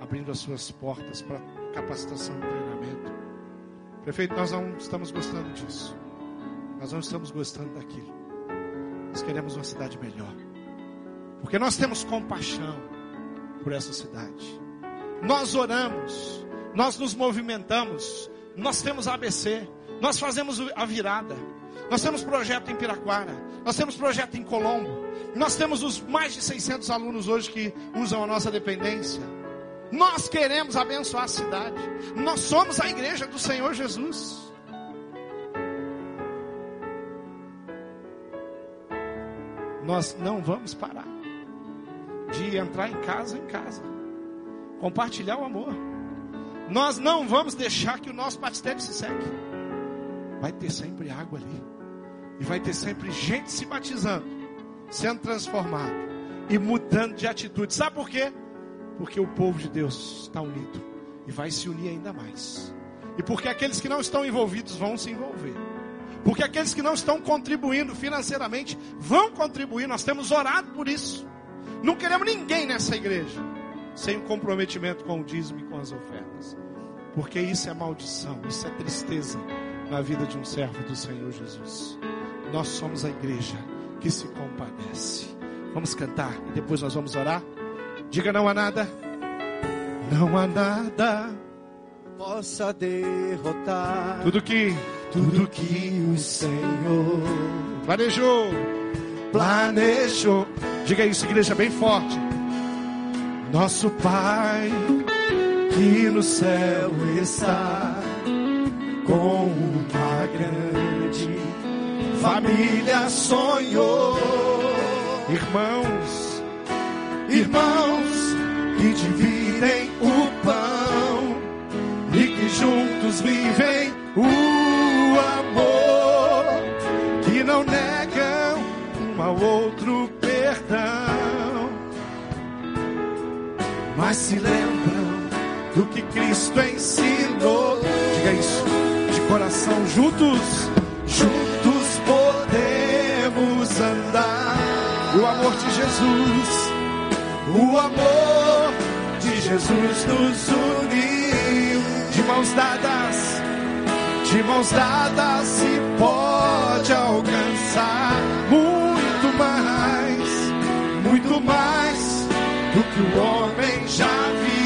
abrindo as suas portas para capacitação e treinamento. Prefeito, nós não estamos gostando disso. Nós não estamos gostando daquilo. Nós queremos uma cidade melhor. Porque nós temos compaixão por essa cidade. Nós oramos, nós nos movimentamos, nós temos ABC, nós fazemos a virada. Nós temos projeto em Piraquara, nós temos projeto em Colombo, nós temos os mais de 600 alunos hoje que usam a nossa dependência. Nós queremos abençoar a cidade. Nós somos a igreja do Senhor Jesus. Nós não vamos parar de entrar em casa em casa, compartilhar o amor. Nós não vamos deixar que o nosso batistério se seque. Vai ter sempre água ali. E vai ter sempre gente se batizando, sendo transformado e mudando de atitude. Sabe por quê? Porque o povo de Deus está unido e vai se unir ainda mais. E porque aqueles que não estão envolvidos vão se envolver. Porque aqueles que não estão contribuindo financeiramente vão contribuir. Nós temos orado por isso. Não queremos ninguém nessa igreja sem um comprometimento com o dízimo e com as ofertas. Porque isso é maldição, isso é tristeza na vida de um servo do Senhor Jesus. Nós somos a igreja que se compadece. Vamos cantar e depois nós vamos orar. Diga não há nada. Não há nada possa derrotar tudo que tudo que o Senhor planejou. planejou. Diga isso, igreja, bem forte. Nosso Pai que no céu está com uma grande família sonhou. Irmãos, Irmãos que dividem o pão e que juntos vivem o ao outro perdão, mas se lembram do que Cristo ensinou. diga isso de coração, juntos. Juntos podemos andar. O amor de Jesus, O amor de Jesus nos uniu. de mãos dadas, De mãos dadas se pode alcançar. Muito mais do que o homem já viu.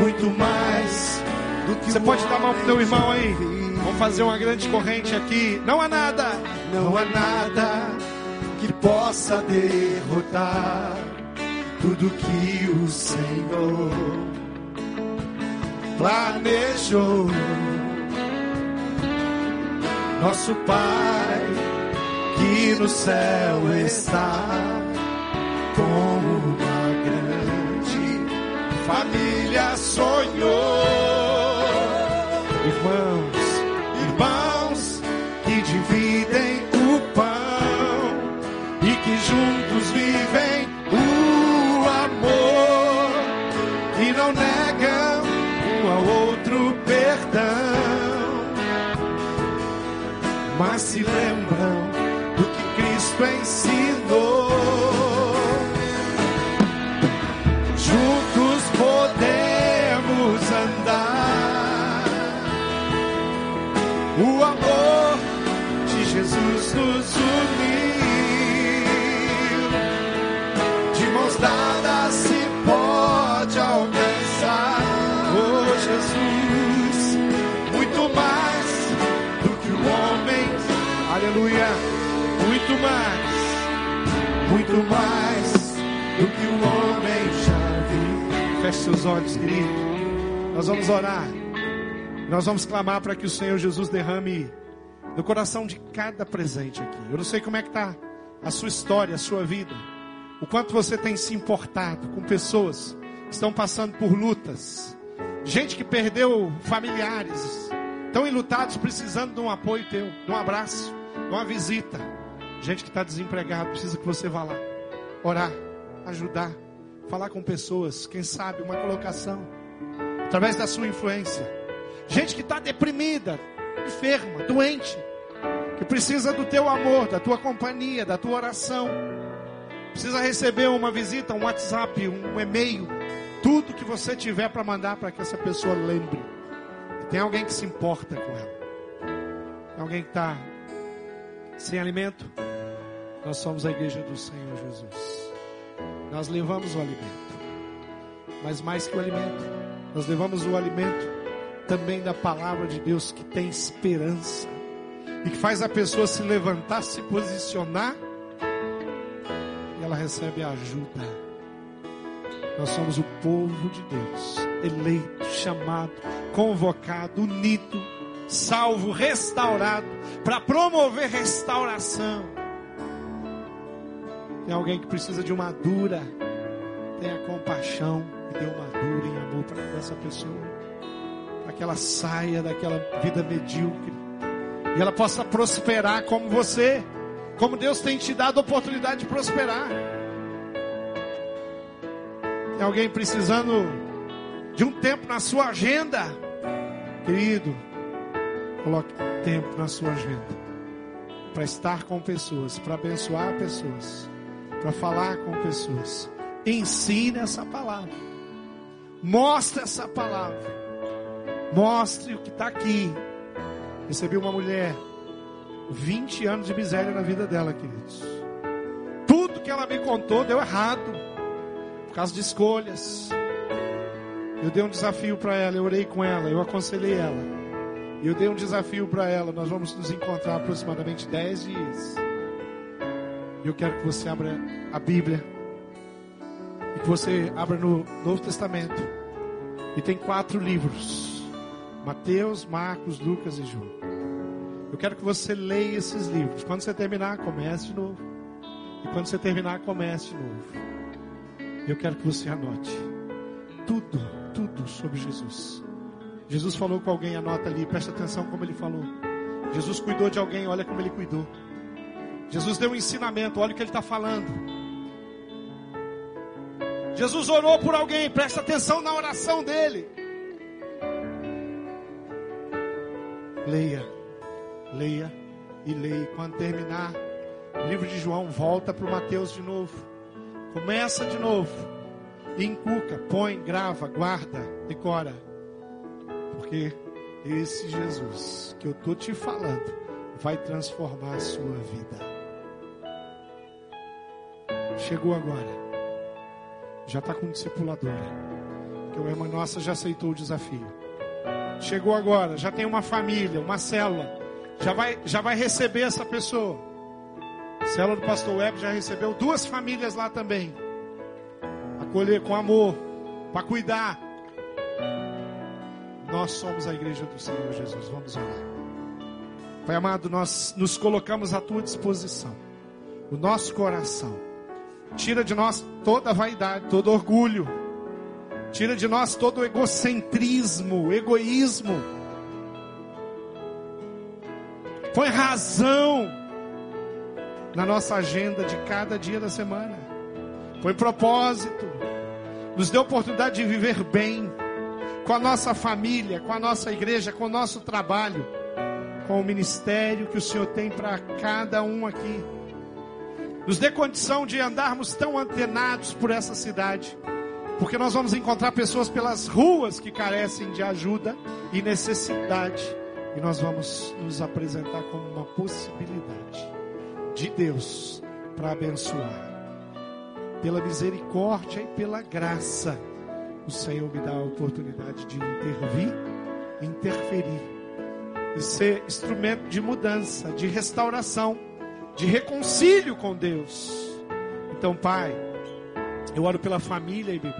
Muito mais do que Você o pode dar a mão pro teu irmão aí. Vamos fazer uma grande corrente aqui. Não há nada. Não há nada que possa derrotar tudo que o Senhor planejou. Nosso Pai no céu está com uma grande família sonhou. Irmãos, Irmãos que dividem o pão e que juntos vivem o amor, que não negam um ao outro perdão, mas se lembram que mais. Muito mais do que o homem já viu. Feche seus olhos, querido. Nós vamos orar. Nós vamos clamar para que o Senhor Jesus derrame no coração de cada presente aqui. Eu não sei como é que está a sua história, a sua vida. O quanto você tem se importado com pessoas que estão passando por lutas. Gente que perdeu familiares. Estão enlutados, precisando de um apoio teu, de um abraço, de uma visita. Gente que está desempregado, precisa que você vá lá. Orar, ajudar, falar com pessoas. Quem sabe uma colocação. Através da sua influência. Gente que está deprimida, enferma, doente, que precisa do teu amor, da tua companhia, da tua oração. Precisa receber uma visita, um WhatsApp, um e-mail, tudo que você tiver para mandar para que essa pessoa lembre. Tem alguém que se importa com ela. Tem alguém que está sem alimento. Nós somos a igreja do Senhor Jesus. Nós levamos o alimento. Mas mais que o alimento, nós levamos o alimento também da palavra de Deus que tem esperança e que faz a pessoa se levantar, se posicionar e ela recebe ajuda. Nós somos o povo de Deus, eleito, chamado, convocado, unido, salvo, restaurado, para promover restauração. Tem alguém que precisa de uma dura, tenha compaixão e dê uma dura em amor para essa pessoa, para que ela saia daquela vida medíocre. E ela possa prosperar como você, como Deus tem te dado a oportunidade de prosperar. Tem alguém precisando de um tempo na sua agenda, querido, coloque tempo na sua agenda. Para estar com pessoas, para abençoar pessoas, para falar com pessoas. Ensine essa palavra. Mostre essa palavra. Mostre o que está aqui. Recebi uma mulher, 20 anos de miséria na vida dela, queridos. Tudo que ela me contou deu errado, por causa de escolhas. Eu dei um desafio para ela, eu orei com ela, eu aconselhei ela. Eu dei um desafio para ela. Nós vamos nos encontrar aproximadamente 10 dias. Eu quero que você abra a Bíblia. E que você abra no Novo Testamento. E tem quatro livros: Mateus, Marcos, Lucas e João. Eu quero que você leia esses livros. Quando você terminar, comece de novo. E quando você terminar, comece de novo. Eu quero que você anote tudo, tudo sobre Jesus. Jesus falou com alguém, anota ali, presta atenção como ele falou. Jesus cuidou de alguém, olha como ele cuidou. Jesus deu um ensinamento, olha o que ele está falando. Jesus orou por alguém, presta atenção na oração dele. Leia, leia e leia. Quando terminar o livro de João, volta para o Mateus de novo. Começa de novo. Encuca, põe, grava, guarda, decora. Porque esse Jesus que eu estou te falando vai transformar a sua vida. Chegou agora. Já está com discipuladora. Que o irmã nossa já aceitou o desafio. Chegou agora, já tem uma família, uma célula. Já vai, já vai receber essa pessoa. A célula do pastor Web já recebeu duas famílias lá também. Acolher com amor, para cuidar. Nós somos a igreja do Senhor Jesus. Vamos orar. Pai amado, nós nos colocamos à tua disposição. O nosso coração. Tira de nós toda vaidade, todo orgulho. Tira de nós todo egocentrismo, egoísmo. Põe razão na nossa agenda de cada dia da semana. Põe propósito. Nos dê oportunidade de viver bem com a nossa família, com a nossa igreja, com o nosso trabalho, com o ministério que o Senhor tem para cada um aqui. Nos dê condição de andarmos tão antenados por essa cidade, porque nós vamos encontrar pessoas pelas ruas que carecem de ajuda e necessidade, e nós vamos nos apresentar como uma possibilidade de Deus para abençoar. Pela misericórdia e pela graça, o Senhor me dá a oportunidade de intervir, interferir e ser instrumento de mudança, de restauração de reconcílio com Deus. Então, Pai, eu oro pela família IBB.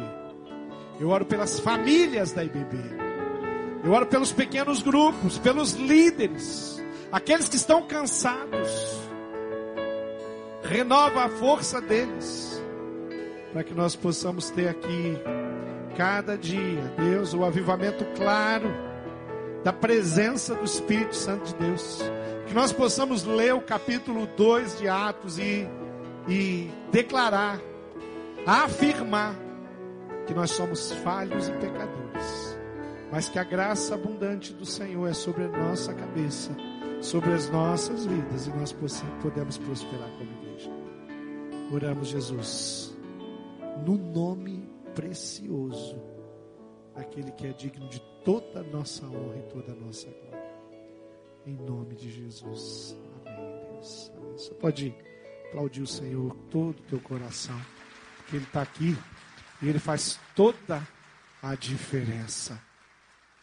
Eu oro pelas famílias da IBB. Eu oro pelos pequenos grupos, pelos líderes, aqueles que estão cansados. Renova a força deles, para que nós possamos ter aqui, cada dia, Deus, o avivamento claro da presença do Espírito Santo de Deus que nós possamos ler o capítulo 2 de Atos e, e declarar, afirmar que nós somos falhos e pecadores, mas que a graça abundante do Senhor é sobre a nossa cabeça, sobre as nossas vidas e nós podemos prosperar como igreja. Oramos, Jesus, no nome precioso daquele que é digno de toda a nossa honra e toda a nossa glória. Em nome de Jesus. Amém, Deus. Amém. Você pode aplaudir o Senhor todo o teu coração. Porque Ele está aqui e Ele faz toda a diferença.